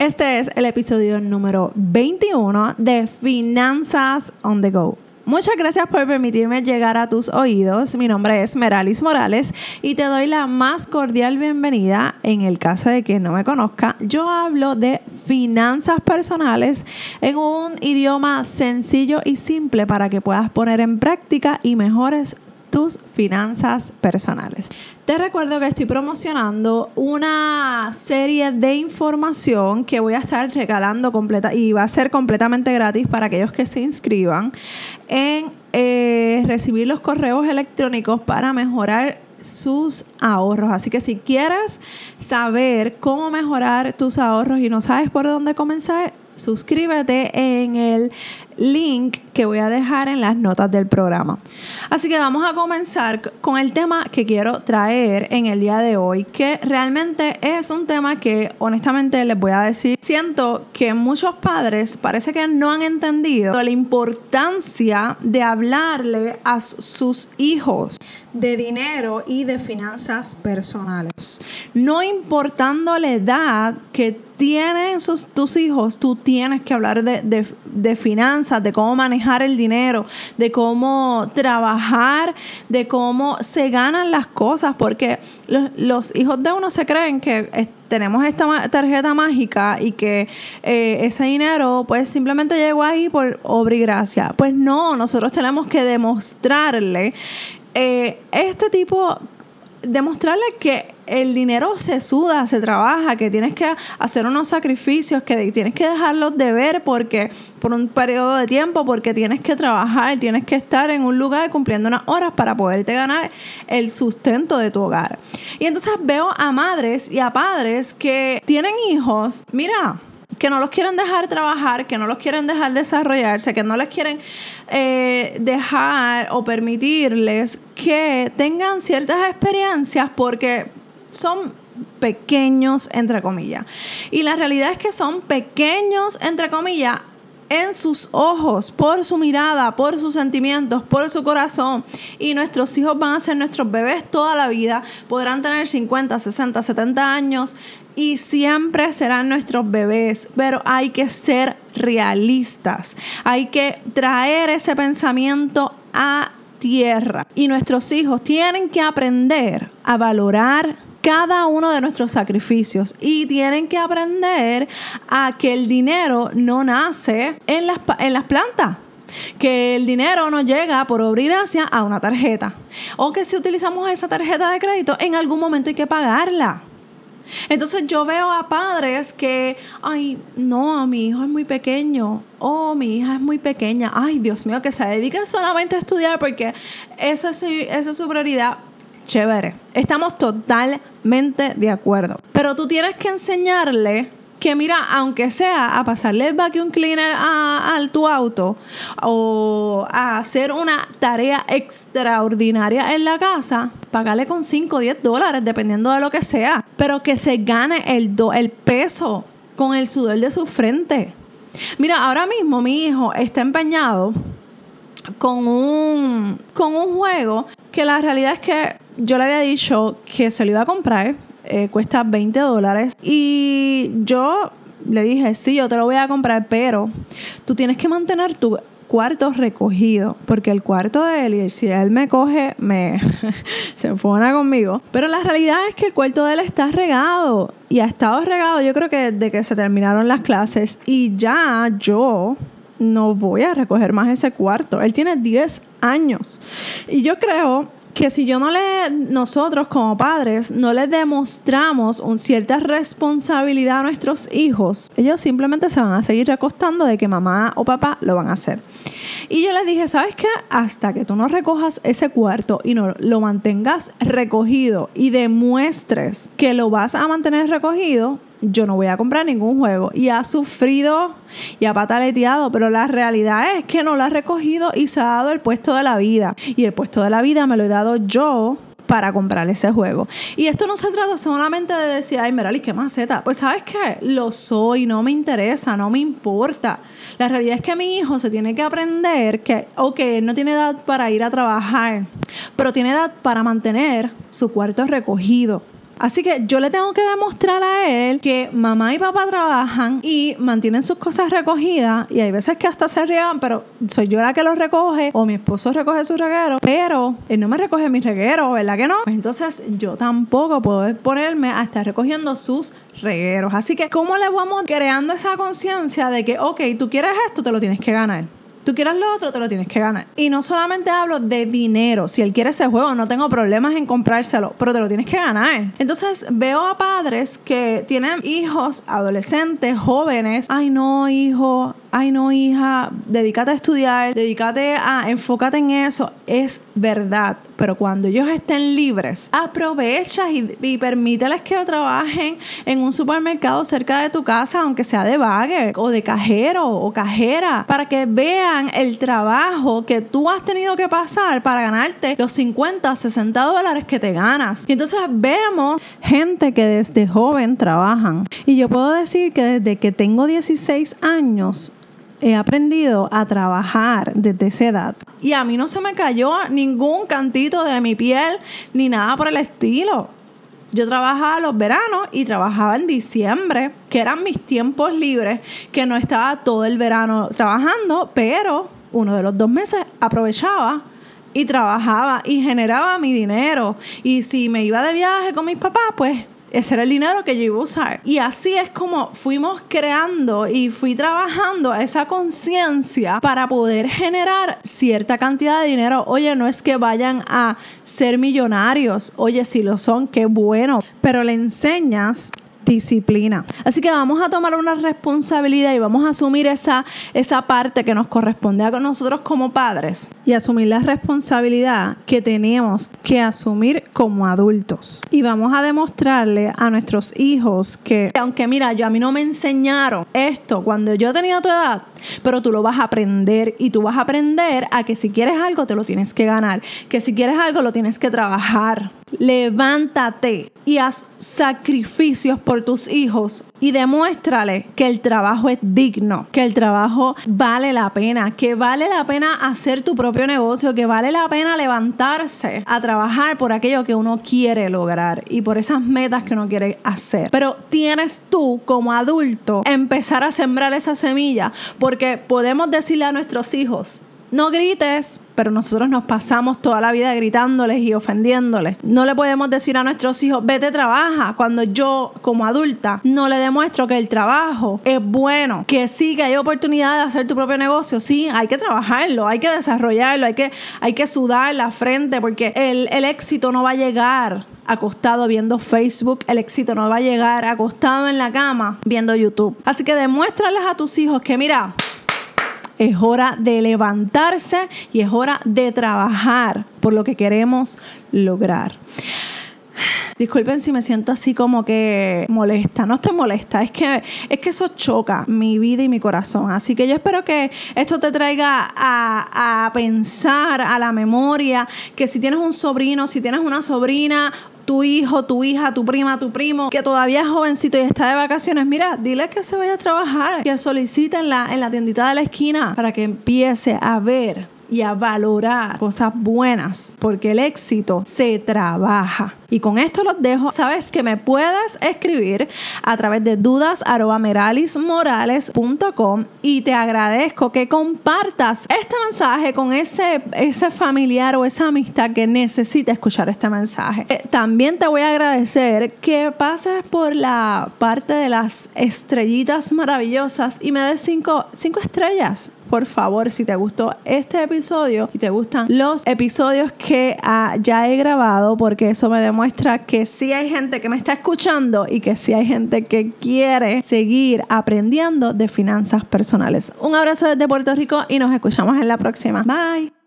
Este es el episodio número 21 de Finanzas on the Go. Muchas gracias por permitirme llegar a tus oídos. Mi nombre es Meralis Morales y te doy la más cordial bienvenida. En el caso de que no me conozca, yo hablo de finanzas personales en un idioma sencillo y simple para que puedas poner en práctica y mejores tus finanzas personales. Te recuerdo que estoy promocionando una serie de información que voy a estar regalando completa y va a ser completamente gratis para aquellos que se inscriban en eh, recibir los correos electrónicos para mejorar sus ahorros. Así que si quieres saber cómo mejorar tus ahorros y no sabes por dónde comenzar, suscríbete en el link que voy a dejar en las notas del programa. Así que vamos a comenzar con el tema que quiero traer en el día de hoy, que realmente es un tema que honestamente les voy a decir, siento que muchos padres parece que no han entendido la importancia de hablarle a sus hijos de dinero y de finanzas personales. No importando la edad que tienen sus, tus hijos, tú tienes que hablar de, de, finanzas, de cómo manejar el dinero, de cómo trabajar, de cómo se ganan las cosas, porque los, hijos de uno se creen que tenemos esta tarjeta mágica y que eh, ese dinero pues simplemente llegó ahí por obra y gracia. Pues no, nosotros tenemos que demostrarle eh, este tipo demostrarle que el dinero se suda, se trabaja, que tienes que hacer unos sacrificios, que tienes que dejarlos de ver porque por un periodo de tiempo, porque tienes que trabajar, tienes que estar en un lugar cumpliendo unas horas para poderte ganar el sustento de tu hogar. Y entonces veo a madres y a padres que tienen hijos, mira, que no los quieren dejar trabajar, que no los quieren dejar desarrollarse, que no les quieren eh, dejar o permitirles que tengan ciertas experiencias porque son pequeños, entre comillas. Y la realidad es que son pequeños, entre comillas, en sus ojos, por su mirada, por sus sentimientos, por su corazón. Y nuestros hijos van a ser nuestros bebés toda la vida. Podrán tener 50, 60, 70 años y siempre serán nuestros bebés. Pero hay que ser realistas. Hay que traer ese pensamiento a tierra. Y nuestros hijos tienen que aprender a valorar cada uno de nuestros sacrificios y tienen que aprender a que el dinero no nace en las, en las plantas que el dinero no llega por obra gracia a una tarjeta. O que si utilizamos esa tarjeta de crédito, en algún momento hay que pagarla. Entonces yo veo a padres que, ay, no, mi hijo es muy pequeño, o mi hija es muy pequeña, ay, Dios mío, que se dedique solamente a estudiar porque esa es esa es su prioridad chévere. Estamos de acuerdo. Pero tú tienes que enseñarle que mira, aunque sea a pasarle el vacuum cleaner a, tu auto o a hacer una tarea extraordinaria en la casa, pagarle con 5 o 10 dólares, dependiendo de lo que sea, pero que se gane el, el peso con el sudor de su frente. Mira, ahora mismo mi hijo está empeñado con un, con un juego que la realidad es que yo le había dicho que se lo iba a comprar, eh, cuesta 20 dólares, y yo le dije, sí, yo te lo voy a comprar, pero tú tienes que mantener tu cuarto recogido, porque el cuarto de él, si él me coge, me se enfona conmigo. Pero la realidad es que el cuarto de él está regado y ha estado regado, yo creo que desde que se terminaron las clases, y ya yo no voy a recoger más ese cuarto. Él tiene 10 años. Y yo creo que si yo no le, nosotros como padres, no les demostramos un cierta responsabilidad a nuestros hijos, ellos simplemente se van a seguir recostando de que mamá o papá lo van a hacer. Y yo les dije, ¿sabes qué? Hasta que tú no recojas ese cuarto y no lo mantengas recogido y demuestres que lo vas a mantener recogido, yo no voy a comprar ningún juego. Y ha sufrido y ha pataleteado, pero la realidad es que no lo ha recogido y se ha dado el puesto de la vida. Y el puesto de la vida me lo he dado yo para comprar ese juego. Y esto no se trata solamente de decir, ay, Meralis, qué maceta. Pues sabes qué, lo soy, no me interesa, no me importa. La realidad es que mi hijo se tiene que aprender que, ok, no tiene edad para ir a trabajar, pero tiene edad para mantener su cuarto recogido Así que yo le tengo que demostrar a él que mamá y papá trabajan y mantienen sus cosas recogidas y hay veces que hasta se riegan, pero soy yo la que los recoge o mi esposo recoge su reguero, pero él no me recoge mi reguero, ¿verdad que no? Pues entonces yo tampoco puedo ponerme a estar recogiendo sus regueros. Así que, ¿cómo le vamos creando esa conciencia de que, ok, tú quieres esto, te lo tienes que ganar? Tú quieres lo otro, te lo tienes que ganar. Y no solamente hablo de dinero. Si él quiere ese juego, no tengo problemas en comprárselo, pero te lo tienes que ganar. Entonces veo a padres que tienen hijos, adolescentes, jóvenes. Ay, no, hijo, ay no hija, dedícate a estudiar, dedícate a, enfócate en eso, es verdad. Pero cuando ellos estén libres, aprovecha y, y permíteles que trabajen en un supermercado cerca de tu casa, aunque sea de bagger o de cajero o cajera, para que vean el trabajo que tú has tenido que pasar para ganarte los 50, 60 dólares que te ganas. Y entonces vemos gente que desde joven trabajan. Y yo puedo decir que desde que tengo 16 años, he aprendido a trabajar desde esa edad. Y a mí no se me cayó ningún cantito de mi piel ni nada por el estilo. Yo trabajaba los veranos y trabajaba en diciembre, que eran mis tiempos libres, que no estaba todo el verano trabajando, pero uno de los dos meses aprovechaba y trabajaba y generaba mi dinero. Y si me iba de viaje con mis papás, pues ese era el dinero que yo iba a usar. Y así es como fuimos creando y fui trabajando esa conciencia para poder generar cierta cantidad de dinero. Oye, no es que vayan a ser millonarios. Oye, si lo son, qué bueno. Pero le enseñas disciplina. Así que vamos a tomar una responsabilidad y vamos a asumir esa, esa parte que nos corresponde a nosotros como padres y asumir la responsabilidad que tenemos que asumir como adultos. Y vamos a demostrarle a nuestros hijos que, aunque mira, yo a mí no me enseñaron esto cuando yo tenía tu edad, pero tú lo vas a aprender y tú vas a aprender a que si quieres algo te lo tienes que ganar, que si quieres algo lo tienes que trabajar. Levántate y haz sacrificios por tus hijos y demuéstrale que el trabajo es digno, que el trabajo vale la pena, que vale la pena hacer tu propio negocio, que vale la pena levantarse a trabajar por aquello que uno quiere lograr y por esas metas que uno quiere hacer. Pero tienes tú como adulto empezar a sembrar esa semilla porque podemos decirle a nuestros hijos, no grites, pero nosotros nos pasamos toda la vida gritándoles y ofendiéndoles. No le podemos decir a nuestros hijos, vete trabaja, cuando yo como adulta no le demuestro que el trabajo es bueno, que sí, que hay oportunidad de hacer tu propio negocio, sí, hay que trabajarlo, hay que desarrollarlo, hay que, hay que sudar la frente porque el, el éxito no va a llegar acostado viendo Facebook, el éxito no va a llegar acostado en la cama viendo YouTube. Así que demuéstrales a tus hijos que mira, es hora de levantarse y es hora de trabajar por lo que queremos lograr. Disculpen si me siento así como que molesta. No estoy molesta, es que, es que eso choca mi vida y mi corazón. Así que yo espero que esto te traiga a, a pensar, a la memoria, que si tienes un sobrino, si tienes una sobrina tu hijo, tu hija, tu prima, tu primo, que todavía es jovencito y está de vacaciones, mira, dile que se vaya a trabajar, que solicite en la, en la tiendita de la esquina para que empiece a ver y a valorar cosas buenas, porque el éxito se trabaja. Y con esto los dejo. Sabes que me puedes escribir a través de dudas.meralismorales.com y te agradezco que compartas este mensaje con ese, ese familiar o esa amistad que necesita escuchar este mensaje. Eh, también te voy a agradecer que pases por la parte de las estrellitas maravillosas y me des cinco, cinco estrellas por favor, si te gustó este episodio, si te gustan los episodios que ah, ya he grabado, porque eso me demuestra que sí hay gente que me está escuchando y que sí hay gente que quiere seguir aprendiendo de finanzas personales. Un abrazo desde Puerto Rico y nos escuchamos en la próxima. Bye.